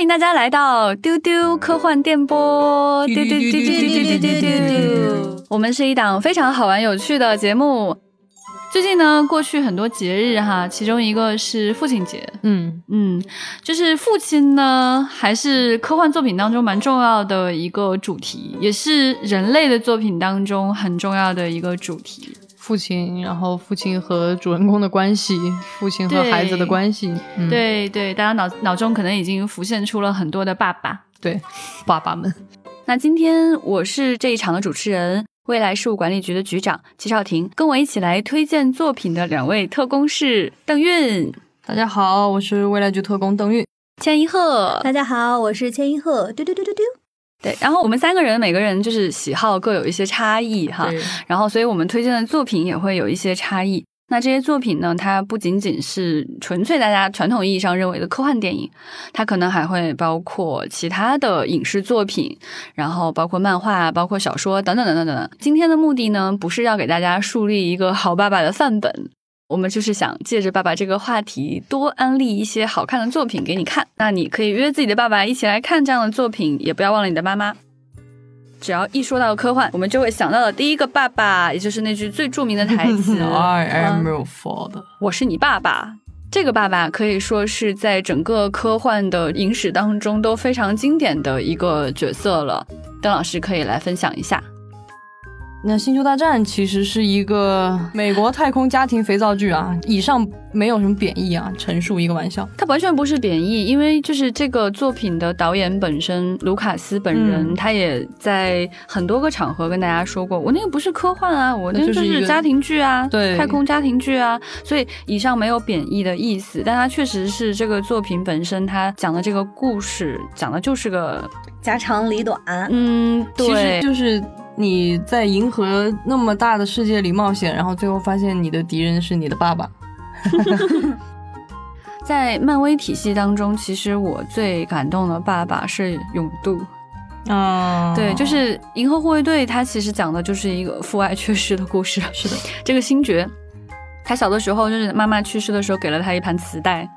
欢迎大家来到丢丢科幻电波，丢丢丢丢丢丢丢丢。我们是一档非常好玩有趣的节目。最近呢，过去很多节日哈，其中一个是父亲节。嗯嗯，就是父亲呢，还是科幻作品当中蛮重要的一个主题，也是人类的作品当中很重要的一个主题。父亲，然后父亲和主人公的关系，父亲和孩子的关系。对对，大家脑脑中可能已经浮现出了很多的爸爸，对，爸爸们。那今天我是这一场的主持人。未来事务管理局的局长齐少廷，跟我一起来推荐作品的两位特工是邓韵。大家好，我是未来局特工邓韵。千一鹤，大家好，我是千一鹤。丢丢丢丢丢。对，然后我们三个人每个人就是喜好各有一些差异哈，然后所以我们推荐的作品也会有一些差异。那这些作品呢？它不仅仅是纯粹大家传统意义上认为的科幻电影，它可能还会包括其他的影视作品，然后包括漫画、包括小说等等等等等等。今天的目的呢，不是要给大家树立一个好爸爸的范本，我们就是想借着爸爸这个话题，多安利一些好看的作品给你看。那你可以约自己的爸爸一起来看这样的作品，也不要忘了你的妈妈。只要一说到科幻，我们就会想到的第一个爸爸，也就是那句最著名的台词：“I am your father。”我是你爸爸。这个爸爸可以说是在整个科幻的影史当中都非常经典的一个角色了。邓老师可以来分享一下。那《星球大战》其实是一个美国太空家庭肥皂剧啊，以上没有什么贬义啊，陈述一个玩笑。它完全不是贬义，因为就是这个作品的导演本身卢卡斯本人，他也在很多个场合跟大家说过，我那个不是科幻啊，我那个就是家庭剧啊，对，太空家庭剧啊，所以以上没有贬义的意思，但它确实是这个作品本身，它讲的这个故事讲的就是个家长里短，嗯，对，就是。你在银河那么大的世界里冒险，然后最后发现你的敌人是你的爸爸。在漫威体系当中，其实我最感动的爸爸是永渡。啊，对，就是《银河护卫队》，它其实讲的就是一个父爱缺失的故事。是的，这个星爵，他小的时候就是妈妈去世的时候，给了他一盘磁带。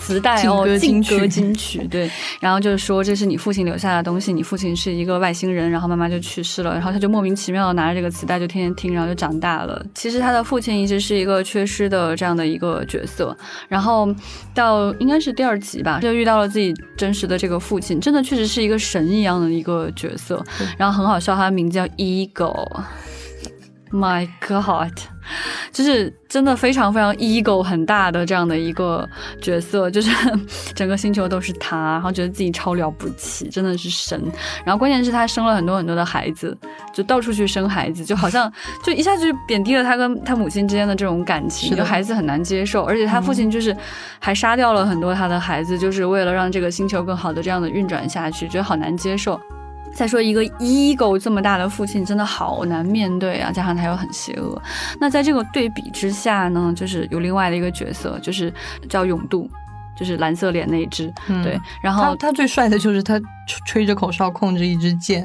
磁带哦，劲歌金曲 对，然后就是说这是你父亲留下的东西，你父亲是一个外星人，然后妈妈就去世了，然后他就莫名其妙的拿着这个磁带就天天听，然后就长大了。其实他的父亲一直是一个缺失的这样的一个角色，然后到应该是第二集吧，就遇到了自己真实的这个父亲，真的确实是一个神一样的一个角色，然后很好笑，他的名字叫 Ego，My God。就是真的非常非常 ego 很大的这样的一个角色，就是 整个星球都是他，然后觉得自己超了不起，真的是神。然后关键是他生了很多很多的孩子，就到处去生孩子，就好像就一下子就贬低了他跟他母亲之间的这种感情，就孩子很难接受。而且他父亲就是还杀掉了很多他的孩子，就是为了让这个星球更好的这样的运转下去，觉得好难接受。再说一个 ego 这么大的父亲，真的好难面对啊！加上他又很邪恶，那在这个对比之下呢，就是有另外的一个角色，就是叫永渡。就是蓝色脸那一只，对，然后他最帅的就是他吹吹着口哨控制一支箭，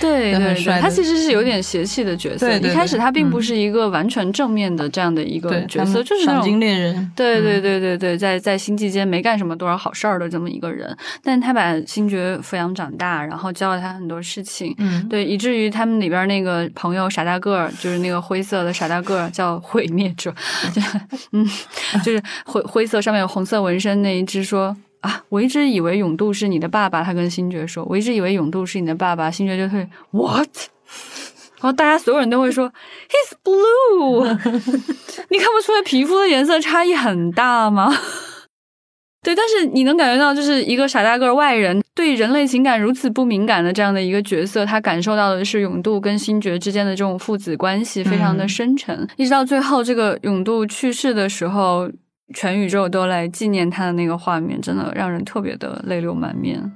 对对对，他其实是有点邪气的角色。对一开始他并不是一个完全正面的这样的一个角色，就是赏金猎人。对对对对对，在在星际间没干什么多少好事儿的这么一个人，但他把星爵抚养长大，然后教了他很多事情，嗯，对，以至于他们里边那个朋友傻大个儿，就是那个灰色的傻大个儿，叫毁灭者，就嗯，就是灰灰色上面有红色纹身那一只说啊，我一直以为永渡是你的爸爸。他跟星爵说，我一直以为永渡是你的爸爸。星爵就会 what？然后大家所有人都会说 he's blue。你看不出来皮肤的颜色差异很大吗？对，但是你能感觉到，就是一个傻大个外人对人类情感如此不敏感的这样的一个角色，他感受到的是永渡跟星爵之间的这种父子关系非常的深沉。一直到最后，这个永渡去世的时候。全宇宙都来纪念他的那个画面，真的让人特别的泪流满面。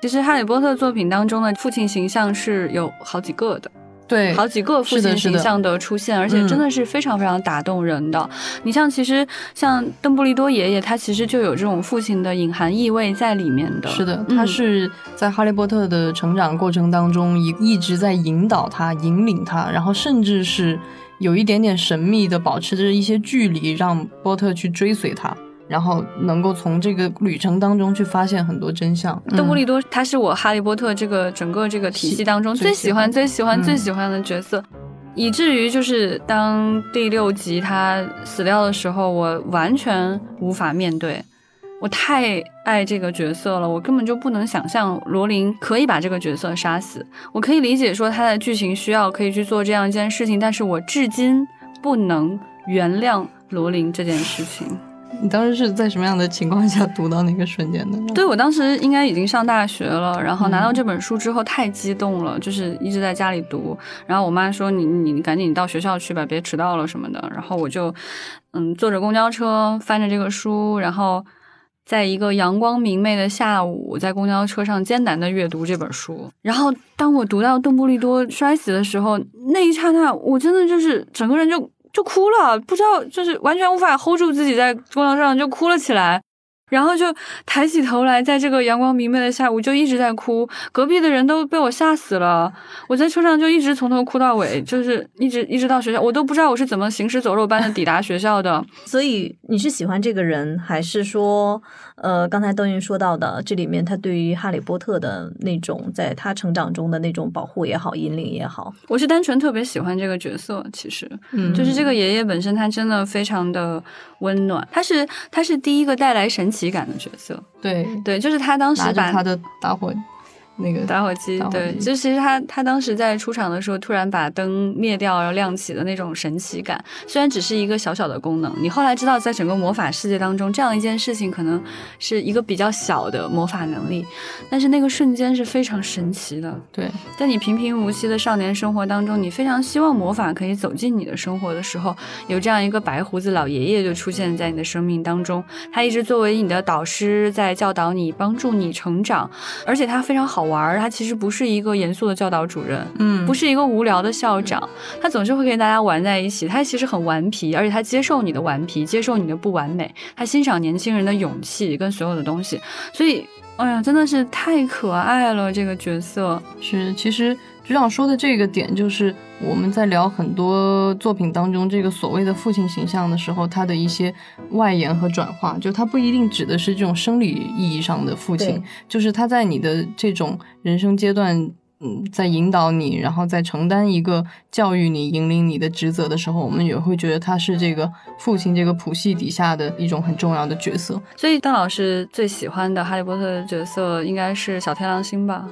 其实《哈利波特》作品当中的父亲形象是有好几个的，对，好几个父亲形象的出现，而且真的是非常非常打动人的。你像，其实像邓布利多爷爷，他其实就有这种父亲的隐含意味在里面的。是的，他是在哈利波特的成长过程当中一一直在引导他、引领他，然后甚至是。有一点点神秘的，保持着一些距离，让波特去追随他。然后能够从这个旅程当中去发现很多真相。邓布利多他是我哈利波特这个整个这个体系当中最喜欢、最喜欢、最喜欢的角色。以至于就是当第六集他死掉的时候，我完全无法面对。我太爱这个角色了，我根本就不能想象罗琳可以把这个角色杀死。我可以理解说他的剧情需要可以去做这样一件事情，但是我至今不能原谅罗琳这件事情。你当时是在什么样的情况下读到那个瞬间的？对我当时应该已经上大学了，然后拿到这本书之后太激动了，就是一直在家里读。然后我妈说：“你你赶紧到学校去吧，别迟到了什么的。”然后我就嗯坐着公交车翻着这个书，然后在一个阳光明媚的下午，在公交车上艰难的阅读这本书。然后当我读到邓布利多摔死的时候，那一刹那，我真的就是整个人就。就哭了，不知道就是完全无法 hold 住自己，在公交车上就哭了起来。然后就抬起头来，在这个阳光明媚的下午，就一直在哭。隔壁的人都被我吓死了。我在车上就一直从头哭到尾，就是一直一直到学校，我都不知道我是怎么行尸走肉般的抵达学校的。所以你是喜欢这个人，还是说，呃，刚才邓云说到的，这里面他对于哈利波特的那种，在他成长中的那种保护也好，引领也好，我是单纯特别喜欢这个角色。其实，嗯，就是这个爷爷本身，他真的非常的温暖。他是他是第一个带来神奇。感的角色，对对，就是他当时把他的打火。那个打火机，对，就其实他他当时在出场的时候，突然把灯灭掉，然后亮起的那种神奇感，虽然只是一个小小的功能，你后来知道，在整个魔法世界当中，这样一件事情可能是一个比较小的魔法能力，但是那个瞬间是非常神奇的。对，在你平平无奇的少年生活当中，你非常希望魔法可以走进你的生活的时候，有这样一个白胡子老爷爷就出现在你的生命当中，他一直作为你的导师，在教导你，帮助你成长，而且他非常好。玩儿他其实不是一个严肃的教导主任，嗯，不是一个无聊的校长，他总是会跟大家玩在一起。他其实很顽皮，而且他接受你的顽皮，接受你的不完美，他欣赏年轻人的勇气跟所有的东西。所以，哎呀，真的是太可爱了这个角色。是，其实。局长说的这个点，就是我们在聊很多作品当中这个所谓的父亲形象的时候，他的一些外延和转化，就他不一定指的是这种生理意义上的父亲，就是他在你的这种人生阶段，嗯，在引导你，然后在承担一个教育你、引领你的职责的时候，我们也会觉得他是这个父亲这个谱系底下的一种很重要的角色。所以，邓老师最喜欢的哈利波特的角色应该是小天狼星吧？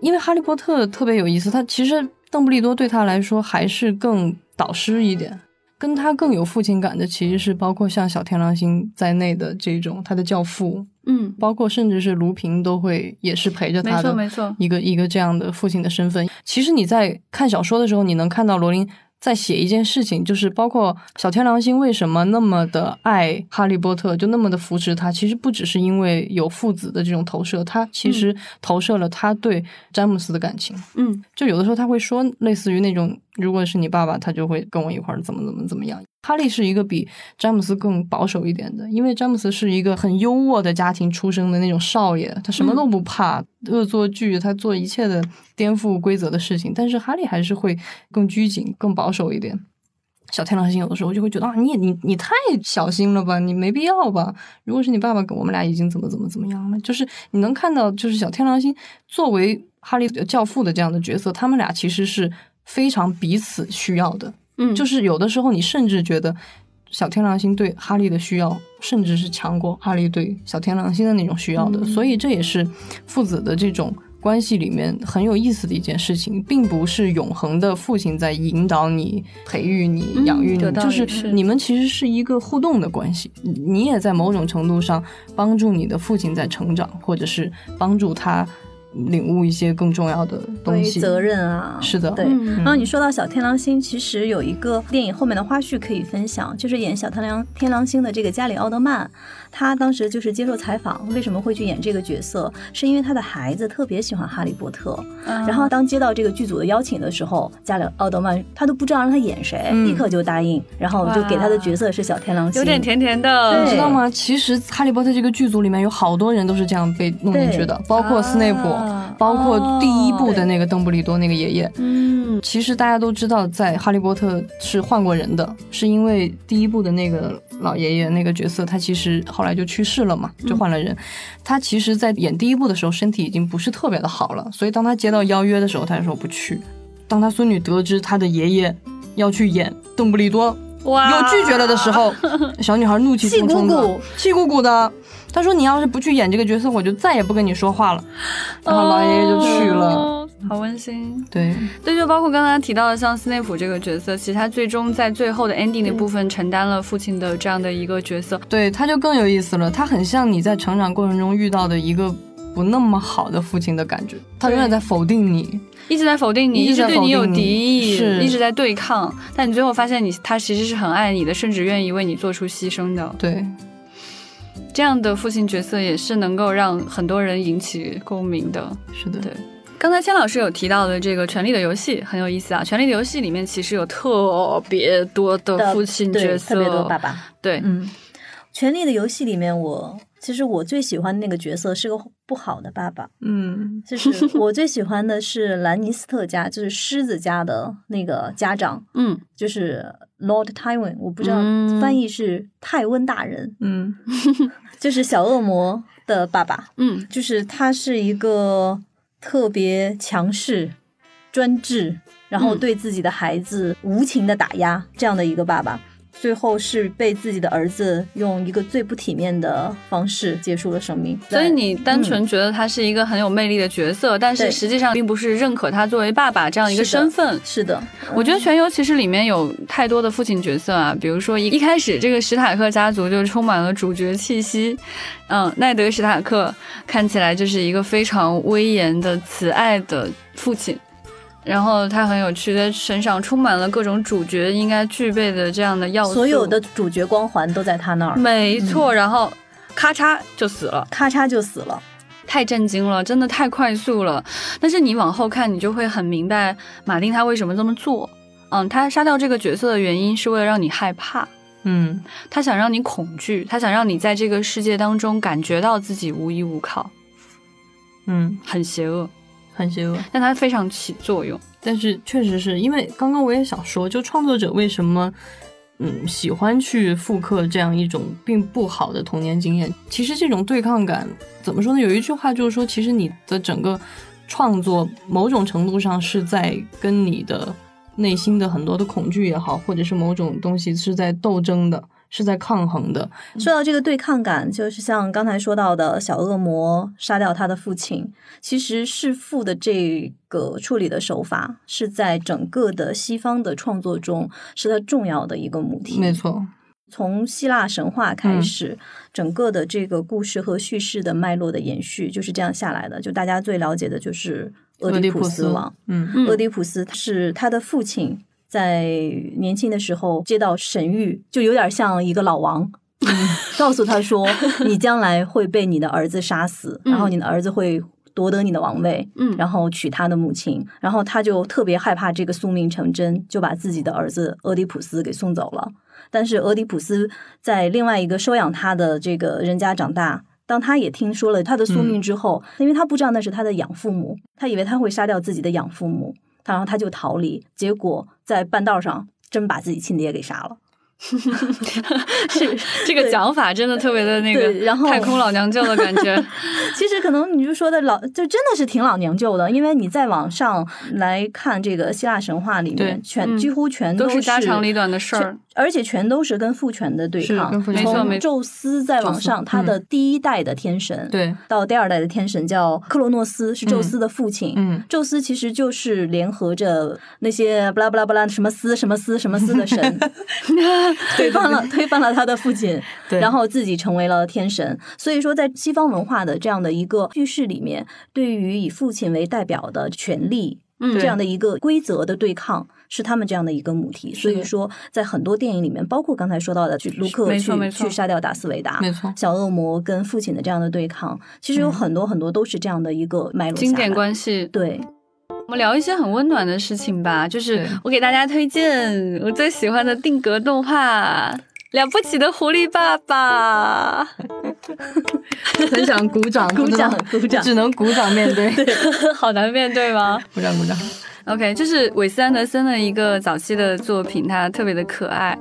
因为哈利波特特别有意思，他其实邓布利多对他来说还是更导师一点，跟他更有父亲感的其实是包括像小天狼星在内的这种他的教父，嗯，包括甚至是卢平都会也是陪着他的，没错没错，一个一个这样的父亲的身份。其实你在看小说的时候，你能看到罗琳。在写一件事情，就是包括小天狼星为什么那么的爱哈利波特，就那么的扶持他。其实不只是因为有父子的这种投射，他其实投射了他对詹姆斯的感情。嗯，就有的时候他会说，类似于那种。如果是你爸爸，他就会跟我一块儿怎么怎么怎么样。哈利是一个比詹姆斯更保守一点的，因为詹姆斯是一个很优渥的家庭出生的那种少爷，他什么都不怕，恶作剧，他做一切的颠覆规则的事情。但是哈利还是会更拘谨、更保守一点。小天狼星有的时候就会觉得啊，你你你太小心了吧，你没必要吧。如果是你爸爸，我们俩已经怎么怎么怎么样了，就是你能看到，就是小天狼星作为哈利教父的这样的角色，他们俩其实是。非常彼此需要的，嗯，就是有的时候你甚至觉得小天狼星对哈利的需要，甚至是强过哈利对小天狼星的那种需要的，所以这也是父子的这种关系里面很有意思的一件事情，并不是永恒的父亲在引导你、培育你、养育你，就是你们其实是一个互动的关系，你也在某种程度上帮助你的父亲在成长，或者是帮助他。领悟一些更重要的东西，责任啊，是的，对。然后你说到小天狼星，其实有一个电影后面的花絮可以分享，就是演小天狼天狼星的这个加里奥德曼。他当时就是接受采访，为什么会去演这个角色？是因为他的孩子特别喜欢哈利波特。然后当接到这个剧组的邀请的时候，加里奥德曼他都不知道让他演谁，立刻就答应，然后就给他的角色是小天狼星，有点甜甜的，你知道吗？其实哈利波特这个剧组里面有好多人都是这样被弄进去的，包括斯内普，包括第一部的那个邓布利多那个爷爷。嗯。嗯其实大家都知道，在《哈利波特》是换过人的，是因为第一部的那个老爷爷那个角色，他其实后来就去世了嘛，就换了人。他其实，在演第一部的时候，身体已经不是特别的好了，所以当他接到邀约的时候，他就说不去。当他孙女得知他的爷爷要去演邓布利多，哇又拒绝了的时候，小女孩怒气冲冲的，气鼓鼓气鼓鼓的。他说：“你要是不去演这个角色，我就再也不跟你说话了。”然后老爷爷就去了。哦好温馨。对，对，就包括刚才提到的，像斯内普这个角色，其实他最终在最后的 ending 的部分承担了父亲的这样的一个角色。对，他就更有意思了。他很像你在成长过程中遇到的一个不那么好的父亲的感觉，他永远在否定你。一直在否定你，一直对你有敌意，是一直在对抗，但你最后发现你他其实是很爱你的，甚至愿意为你做出牺牲的。对，这样的父亲角色也是能够让很多人引起共鸣的。是的，对刚才千老师有提到的这个《权力的游戏》很有意思啊，《权力的游戏》里面其实有特别多的的父亲对角色，特别多爸爸。对，嗯，《权力的游戏》里面我，其实我最喜欢的那个角色是个不好的爸爸，嗯，就是我最喜欢的是兰尼斯特家，就是狮子家的那个家长，嗯，就是 Lord Tywin，我不知道嗯。翻译是泰温大人，嗯，就是小恶魔的爸爸，嗯，就是他是一个特别强势、专制，然后嗯对自己的孩子无情的打压这样的一个爸爸。最后是被自己的儿子用一个最不体面的方式结束了生命。所以你单纯觉得他是一个很有魅力的角色，但是实际上并不是认可他作为爸爸这样一个身份。是的，我觉得《全游》其实里面有太多的父亲角色啊，比如说一一开始这个史塔克家族就充满了主角气息，嗯，奈德·史塔克看起来就是一个非常威严的、慈爱的父亲。然后他很有趣，他身上充满了各种主角应该具备的这样的要素，所有的主角光环都在他那儿，没错。然后咔嚓就死了，咔嚓就死了。太震惊了，真的太快速了。但是你往后看，你就会很明白马丁他为什么这么做。嗯，他杀掉这个角色的原因是为了让你害怕，嗯，他想让你恐惧，他想让你在这个世界当中感觉到自己无依无靠，嗯，很邪恶，很邪恶。但它非常起作用。但是确实是因为刚刚我也想说，就创作者为什么嗯喜欢去复刻这样一种并不好的童年经验？其实这种对抗感怎么说呢？有一句话就是说，其实你的整个创作某种程度上是在跟你的内心的很多的恐惧也好，或者是某种东西是在斗争的，是在抗衡的。说到这个对抗感，就是像刚才说到的小恶魔杀掉他的父亲，其实弑父的这个处理的手法，是在整个的西方的创作中是它重要的一个母题。没错，从希腊神话开始，整个的这个故事和叙事的脉络的延续就是这样下来的。就大家最了解的就是俄狄浦斯王，嗯嗯俄狄浦斯是他的父亲在年轻的时候接到神谕，就有点像一个老王。告诉他说：“你将来会被你的儿子杀死，嗯然后你的儿子会夺得你的王位，嗯然后娶他的母亲。然后他就特别害怕这个宿命成真，就把自己的儿子俄狄浦斯给送走了。但是俄狄浦斯在另外一个收养他的这个人家长大。当他也听说了他的宿命之后，因为他不知道那是他的养父母，他以为他会杀掉自己的养父母，他然后他就逃离，结果在半道上真把自己亲爹给杀了。是这个讲法真的特别的那个然后太空老娘舅的感觉。其实可能你就说的老，就真的是挺老娘舅的，因为你再往上来看这个希腊神话里面，全、嗯几乎全都是是家长里短的事儿，而且全都是跟父权的对抗从没错没错宙斯再往上，他的第一代的天神，对，到第二代的天神叫克罗诺斯，是宙斯的父亲。嗯宙斯其实就是联合着那些巴拉巴拉巴拉什么斯什么斯什么斯的神，推翻了推翻了他的父亲，对。然后自己成为了天神。所以说，在西方文化的这样的一个叙事里面，对于以父亲为代表的权利。嗯。这样的一个规则的对抗是他们这样的一个母题，所以说在很多电影里面，包括刚才说到的去卢克去去杀掉达斯维达，没错。小恶魔跟父亲的这样的对抗，其实有很多很多都是这样的一个脉络。经典关系。对，我们聊一些很温暖的事情吧，就是我给大家推荐我最喜欢的定格动画《了不起的狐狸爸爸 》。很想鼓掌，鼓掌鼓掌只能鼓掌面 对，好难面对吗？鼓掌鼓掌。OK，这是韦斯安德森的一个早期的作品，它特别的可爱。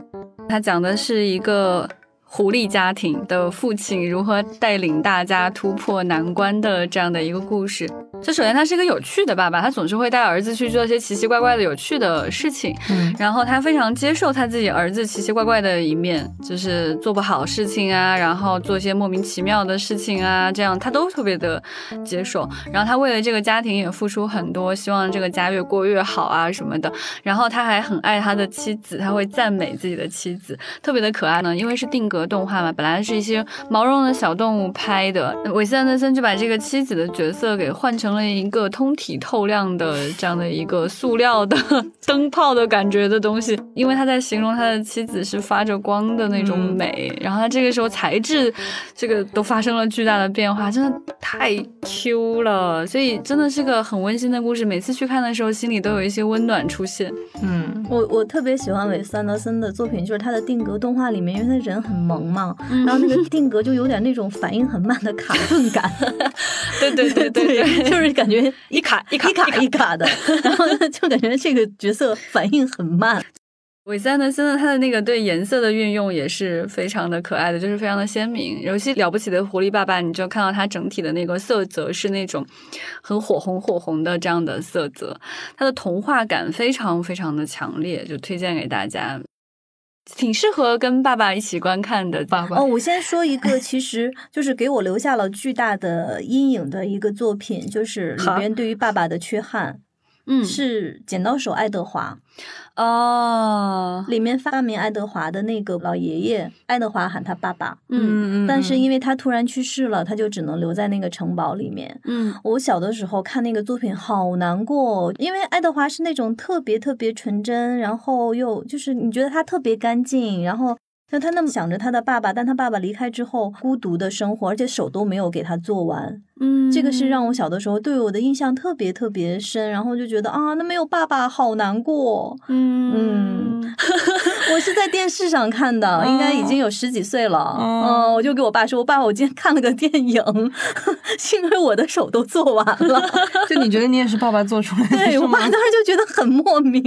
它讲的是一个狐狸家庭的父亲如何带领大家突破难关的这样的一个故事。就首先他是一个有趣的爸爸，他总是会带儿子去做一些奇奇怪怪的有趣的事情，嗯然后他非常接受他自己儿子奇奇怪怪的一面，就是做不好事情啊，然后做一些莫名其妙的事情啊，这样他都特别的接受。然后他为了这个家庭也付出很多，希望这个家越过越好啊什么的。然后他还很爱他的妻子，他会赞美自己的妻子，特别的可爱呢。因为是定格动画嘛，本来是一些毛茸的小动物拍的，韦斯安德森就把这个妻子的角色给换成了一个通体透亮的这样的一个塑料的 灯泡的感觉的东西，因为他在形容他的妻子是发着光的那种美，然后他这个时候材质这个都发生了巨大的变化，真的太 Q 了，所以真的是个很温馨的故事。每次去看的时候，心里都有一些温暖出现。嗯。我我特别喜欢韦斯安德森的作品，就是他的定格动画里面，因为他人很萌嘛，然后那个定格就有点那种反应很慢的卡顿感，对对对对对，就是感觉一卡一卡一卡一卡的，然后呢就感觉这个角色反应很慢。韦斯安德森的他的那个对颜色的运用也是非常的可爱的，就是非常的鲜明。尤其了不起的狐狸爸爸，你就看到它整体的那个色泽是那种很火红火红的这样的色泽，它的童话感非常非常的强烈，就推荐给大家，挺适合跟爸爸一起观看的。爸爸。哦，我先说一个，其实就是给我留下了巨大的阴影的一个作品，就是里边对于爸爸的缺憾，嗯，是剪刀手爱德华。哦，里面发明爱德华的那个老爷爷，爱德华喊他爸爸，嗯。嗯但是因。为他突然去世了，他就只能留在那个城堡里面。嗯。我小的时候看那个作品好难过，因为爱德华是那种特别特别纯真，然后又就是你觉得他特别干净，然后像他那么想着他的爸爸，但他爸爸离开之后孤独的生活，而且手都没有给他做完，嗯，这个是让我小的时候对我的印象特别特别深，然后就觉得啊，那没有爸爸好难过。嗯嗯 我是在电视上看的，应该已经有十几岁了。哦嗯，我就给我爸说：“我爸，我今天看了个电影，幸亏我的手都做完了。就你觉得你也是爸爸做出来的，对我爸当时就觉得很莫名。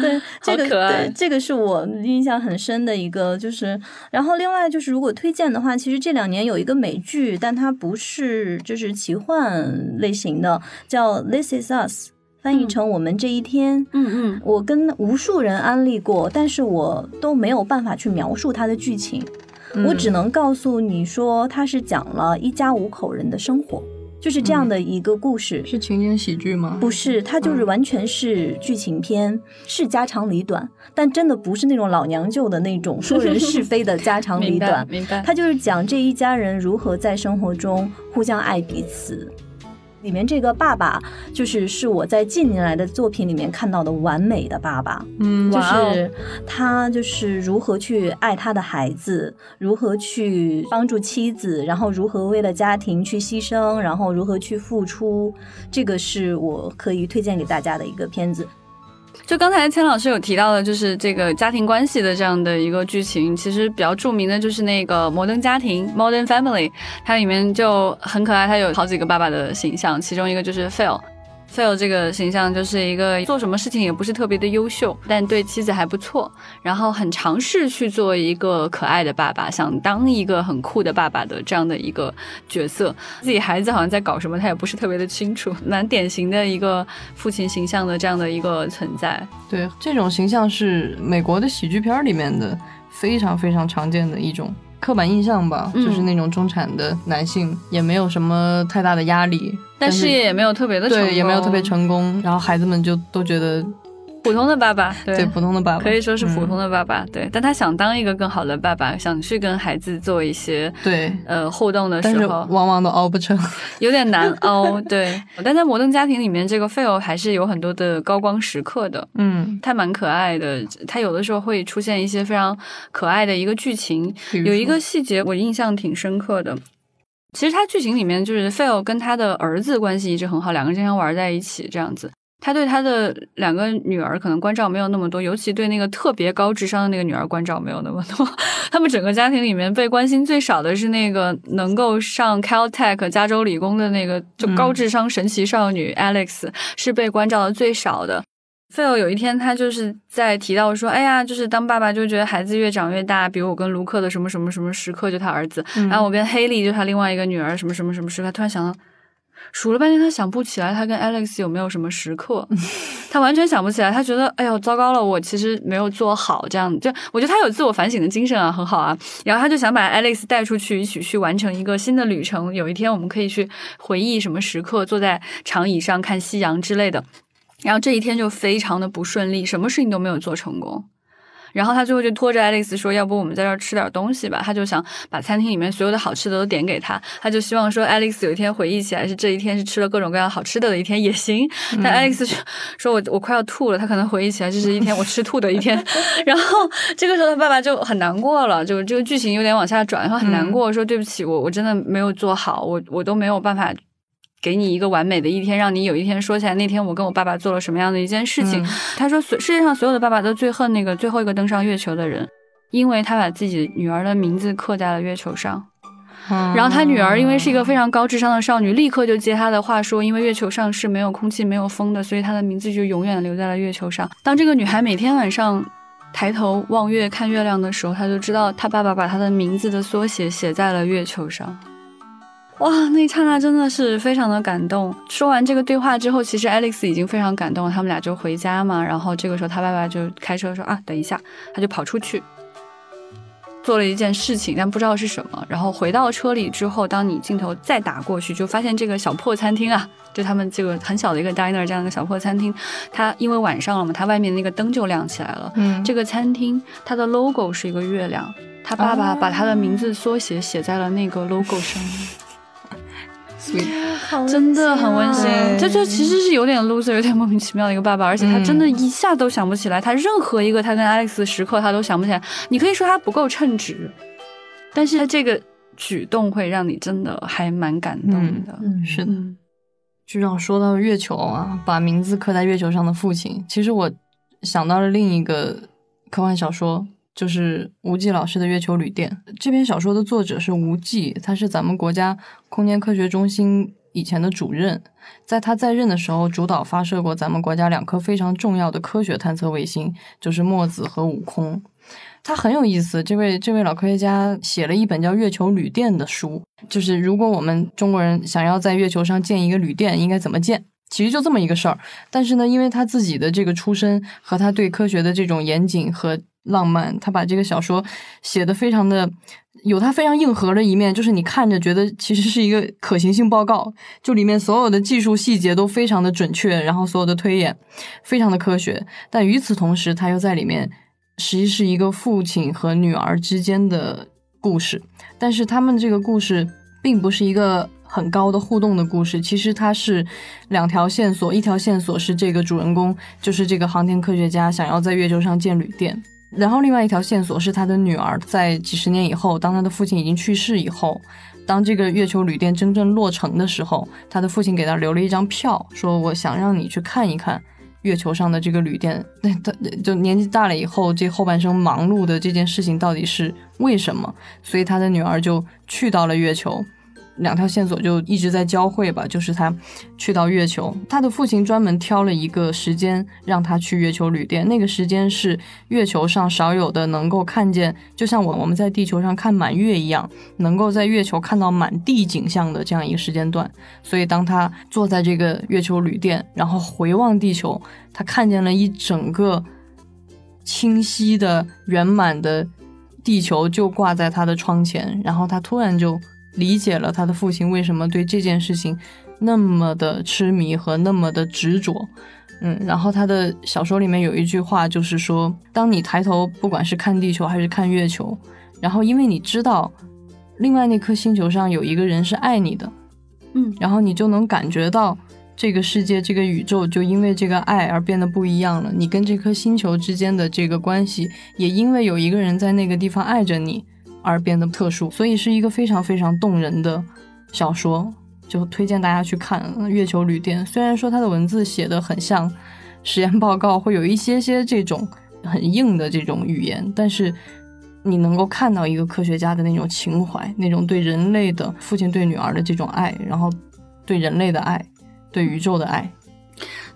对，这个好可爱对这个是我印象很深的一个，就是然后另外就是如果推荐的话，其实这两年有一个美剧，但它不是就是奇幻类型的，叫《This Is Us》，翻译成《我们这一天》。嗯嗯。我跟无数人安利过，但是我都没有办法去描述它的剧情，我只能告诉你说，它是讲了一家五口人的生活，就是这样的一个故事。是情景喜剧吗？不是，它就是嗯完全是剧情片，是家长里短，但真的不是那种老娘舅的那种说人是非的家长 里明白短。明白。它就是讲这一家人如何在生活中互相爱彼此。里面这个爸爸，就是是我在近年来的作品里面看到的完美的爸爸。嗯，就是他就是如何去爱他的孩子，如何去帮助妻子，然后如何为了家庭去牺牲，然后如何去付出，这个是我可以推荐给大家的一个片子。就刚才千老师有提到的，就是这个家庭关系的这样的一个剧情，其实比较著名的就是那个《摩登家庭》（Modern Family），它里面就很可爱，它有好几个爸爸的形象，其中一个就是 Phil。Phil 这个形象就是一个做什么事情也不是特别的优秀，但对妻子还不错，然后很尝试去做一个可爱的爸爸，想当一个很酷的爸爸的这样的一个角色。自己孩子好像在搞什么，他也不是特别的清楚，蛮典型的一个父亲形象的这样的一个存在。对，这种形象是美国的喜剧片里面的非常非常常见的一种刻板印象吧，嗯。就是那种中产的男性也没有什么太大的压力，但事业也没有特别的成功，对也没有特别成功，然后孩子们就都觉得普通的爸爸，对对普通的爸爸可以说是普通的、的爸爸，对。但他想当一个更好的爸爸，想去跟孩子做一些对。呃互动的时候，往往都熬不成，有点难熬，对。但在《摩登家庭》里面，这个 Phil 还是有很多的高光时刻的。嗯，他蛮可爱的，他有的时候会出现一些非常可爱的一个剧情，有一个细节我印象挺深刻的。其实他剧情里面就是 Phil 跟他的儿子关系一直很好，两个人经常玩在一起这样子。他对他的两个女儿可能关照没有那么多，尤其对那个特别高智商的那个女儿关照没有那么多。他们整个家庭里面被关心最少的是那个能够上 Caltech 加州理工的那个就高智商神奇少女 Alex，是被关照的最少的。费欧有一天，他就是在提到说：“哎呀，就是当爸爸就觉得孩子越长越大，比如我跟卢克的什么什么什么时刻，就他儿子，然后我跟黑莉就他另外一个女儿什么什么什么时刻。”突然想到。数了半天，他想不起来他跟 Alex 有没有什么时刻，他完全想不起来。他觉得，哎呦，糟糕了，我其实没有做好。这样，就我觉得他有自我反省的精神啊，很好啊。然后他就想把 Alex 带出去，一起去完成一个新的旅程。有一天，我们可以去回忆什么时刻，坐在长椅上看夕阳之类的。然后这一天就非常的不顺利，什么事情都没有做成功。然后他最后就拖着 Alex 说：“要不我们在这儿吃点东西吧？”他就想把餐厅里面所有的好吃的都点给他。他就希望说，Alex 有一天回忆起来是这一天是吃了各种各样好吃的的一天也行。但 Alex 说：“我我快要吐了。”他可能回忆起来这是一天我吃吐的一天。然后这个时候他爸爸就很难过了，就这个剧情有点往下转，然后很难过，说：“对不起，我我真的没有做好，我我都没有办法。”给你一个完美的一天，让你有一天说起来那天我跟我爸爸做了什么样的一件事情。他说，世世界上所有的爸爸都最恨那个最后一个登上月球的人，因为他把自己女儿的名字刻在了月球上。然后他女儿因为是一个非常高智商的少女，立刻就接他的话说，因为月球上是没有空气、没有风的，所以她的名字就永远留在了月球上。当这个女孩每天晚上抬头望月看月亮的时候，她就知道她爸爸把她的名字的缩写写在了月球上。哇，那一刹那真的是非常的感动。说完这个对话之后，其实 Alex 已经非常感动了。他们俩就回家嘛，然后这个时候他爸爸就开车说啊，等一下，他就跑出去做了一件事情，但不知道是什么。然后回到车里之后，当你镜头再打过去，就发现这个小破餐厅啊，就他们这个很小的一个 diner 这样的小破餐厅，它因为晚上了嘛，它外面那个灯就亮起来了。嗯，这个餐厅它的 logo 是一个月亮，他爸爸把他的名字缩写写在了那个 logo 上面。真的很温馨，这就其实是有点 loser，有点莫名其妙的一个爸爸，而且他真的一下都想不起来，他任何一个他跟 Alex 的时刻他都想不起来。你可以说他不够称职，但是他这个举动会让你真的还蛮感动的。嗯，是的。就像说到月球啊，把名字刻在月球上的父亲，其实我想到了另一个科幻小说。就是吴忌老师的《月球旅店》这篇小说的作者是吴忌，他是咱们国家空间科学中心以前的主任，在他在任的时候，主导发射过咱们国家两颗非常重要的科学探测卫星，就是墨子和悟空。他很有意思，这位这位老科学家写了一本叫《月球旅店》的书，就是如果我们中国人想要在月球上建一个旅店，应该怎么建？其实就这么一个事儿。但是呢，因为他自己的这个出身和他对科学的这种严谨和浪漫，他把这个小说写的非常的有他非常硬核的一面，就是你看着觉得其实是一个可行性报告，就里面所有的技术细节都非常的准确，然后所有的推演非常的科学，但与此同时，他又在里面实际是一个父亲和女儿之间的故事，但是他们这个故事并不是一个很高的互动的故事，其实它是两条线索，一条线索是这个主人公就是这个航天科学家想要在月球上建旅店。然后，另外一条线索是他的女儿在几十年以后，当他的父亲已经去世以后，当这个月球旅店真正落成的时候，他的父亲给他留了一张票，说：“我想让你去看一看月球上的这个旅店。”那他就年纪大了以后，这后半生忙碌的这件事情到底是为什么？所以他的女儿就去到了月球。两条线索就一直在交汇吧，就是他去到月球，他的父亲专门挑了一个时间让他去月球旅店，那个时间是月球上少有的能够看见，就像我我们在地球上看满月一样，能够在月球看到满地景象的这样一个时间段。所以当他坐在这个月球旅店，然后回望地球，他看见了一整个清晰的圆满的地球就挂在他的窗前，然后他突然就。理解了他的父亲为什么对这件事情那么的痴迷和那么的执着，嗯，然后他的小说里面有一句话，就是说，当你抬头，不管是看地球还是看月球，然后因为你知道，另外那颗星球上有一个人是爱你的，嗯，然后你就能感觉到这个世界、这个宇宙就因为这个爱而变得不一样了。你跟这颗星球之间的这个关系，也因为有一个人在那个地方爱着你。而变得特殊，所以是一个非常非常动人的小说。就推荐大家去看《月球旅店》。虽然说它的文字写的很像实验报告，会有一些些这种很硬的这种语言，但是你能够看到一个科学家的那种情怀，那种对人类的父亲对女儿的这种爱，然后对人类的爱，对宇宙的爱。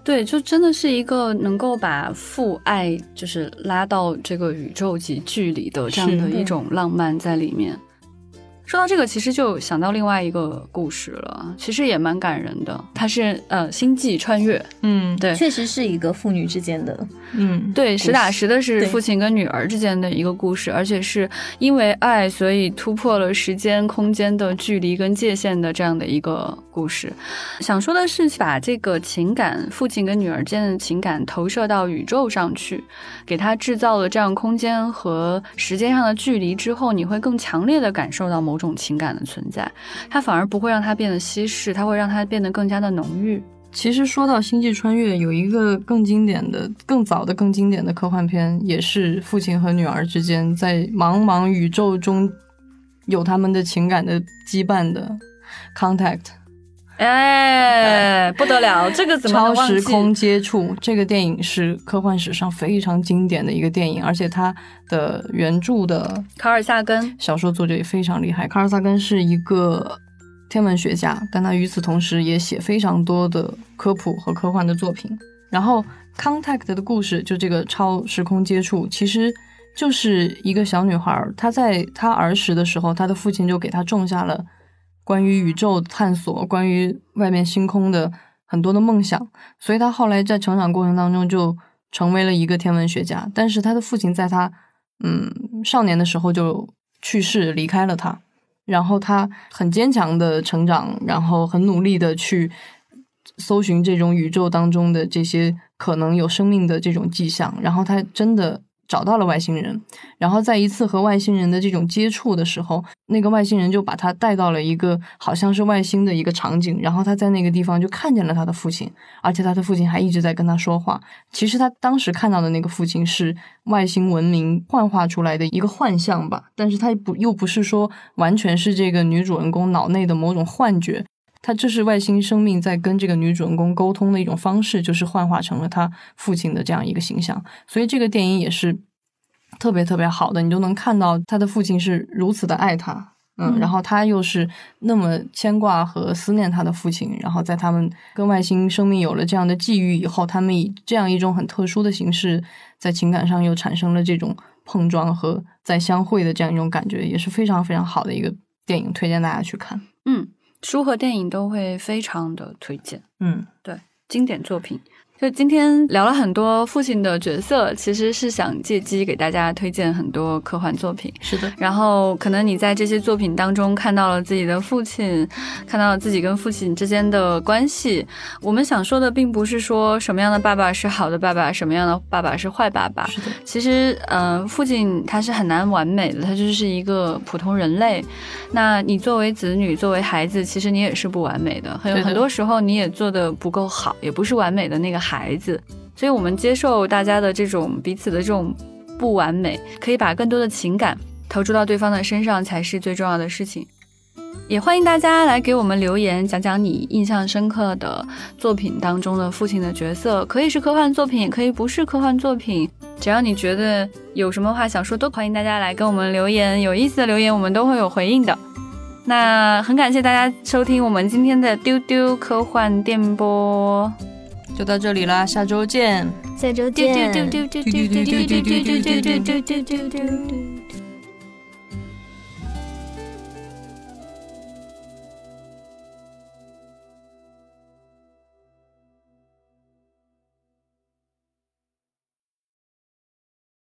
对，就真的是一个能够把父爱就是拉到这个宇宙级距离的这样的一种浪漫在里面。说到这个，其实就想到另外一个故事了，其实也蛮感人的。它是呃星际穿越，嗯，对，确实是一个父女之间的，嗯，对，实打实的是父亲跟女儿之间的一个故事，而且是因为爱，所以突破了时间、空间的距离跟界限的这样的一个故事。想说的是，把这个情感，父亲跟女儿之间的情感投射到宇宙上去，给他制造了这样空间和时间上的距离之后，你会更强烈的感受到某种情感的存在，它反而不会让它变得稀释，它会让它变得更加的浓郁。其实说到星际穿越，有一个更经典的、更早的、更经典的科幻片，也是父亲和女儿之间在茫茫宇宙中有他们的情感的羁绊的《Contact》。哎，不得了，这个怎么超时空接触这个电影是科幻史上非常经典的一个电影，而且它的原著的卡尔萨根，小说作者也非常厉害。卡尔萨根是一个天文学家，但他与此同时也写非常多的科普和科幻的作品。然后《Contact》的故事，就这个超时空接触，其实就是一个小女孩，她在她儿时的时候，她的父亲就给她种下了关于宇宙探索、关于外面星空的很多的梦想，所以他后来在成长过程当中就成为了一个天文学家。但是他的父亲在他嗯少年的时候就去世，离开了他。然后他很坚强的成长，然后很努力的去搜寻这种宇宙当中的这些可能有生命的这种迹象，然后他真的找到了外星人，然后在一次和外星人的这种接触的时候，那个外星人就把他带到了一个好像是外星的一个场景，然后他在那个地方就看见了他的父亲，而且他的父亲还一直在跟他说话。其实他当时看到的那个父亲是外星文明幻化出来的一个幻象吧，但是他不又不是说完全是这个女主人公脑内的某种幻觉。他这是外星生命在跟这个女主人公沟通的一种方式，就是幻化成了他父亲的这样一个形象。所以这个电影也是特别特别好的，你就能看到他的父亲是如此的爱他，嗯，嗯然后他又是那么牵挂和思念他的父亲，然后在他们跟外星生命有了这样的际遇以后，他们以这样一种很特殊的形式，在情感上又产生了这种碰撞和再相会的这样一种感觉，也是非常非常好的一个电影，推荐大家去看。嗯，书和电影都会非常的推荐，嗯，对经典作品。就今天聊了很多父亲的角色，其实是想借机给大家推荐很多科幻作品。是的，然后可能你在这些作品当中看到了自己的父亲，看到了自己跟父亲之间的关系。我们想说的并不是说什么样的爸爸是好的爸爸，什么样的爸爸是坏爸爸。是的，其实，呃，父亲他是很难完美的，他就是一个普通人类。那你作为子女，作为孩子，其实你也是不完美的，很有很多时候你也做的不够好，也不是完美的那个孩子。所以，我们接受大家的这种彼此的这种不完美，可以把更多的情感投注到对方的身上，才是最重要的事情。也欢迎大家来给我们留言，讲讲你印象深刻的作品当中的父亲的角色，可以是科幻作品，也可以不是科幻作品。只要你觉得有什么话想说，都欢迎大家来跟我们留言，有意思的留言我们都会有回应的。那很感谢大家收听我们今天的丢丢科幻电波，就到这里啦，下周见。下周见。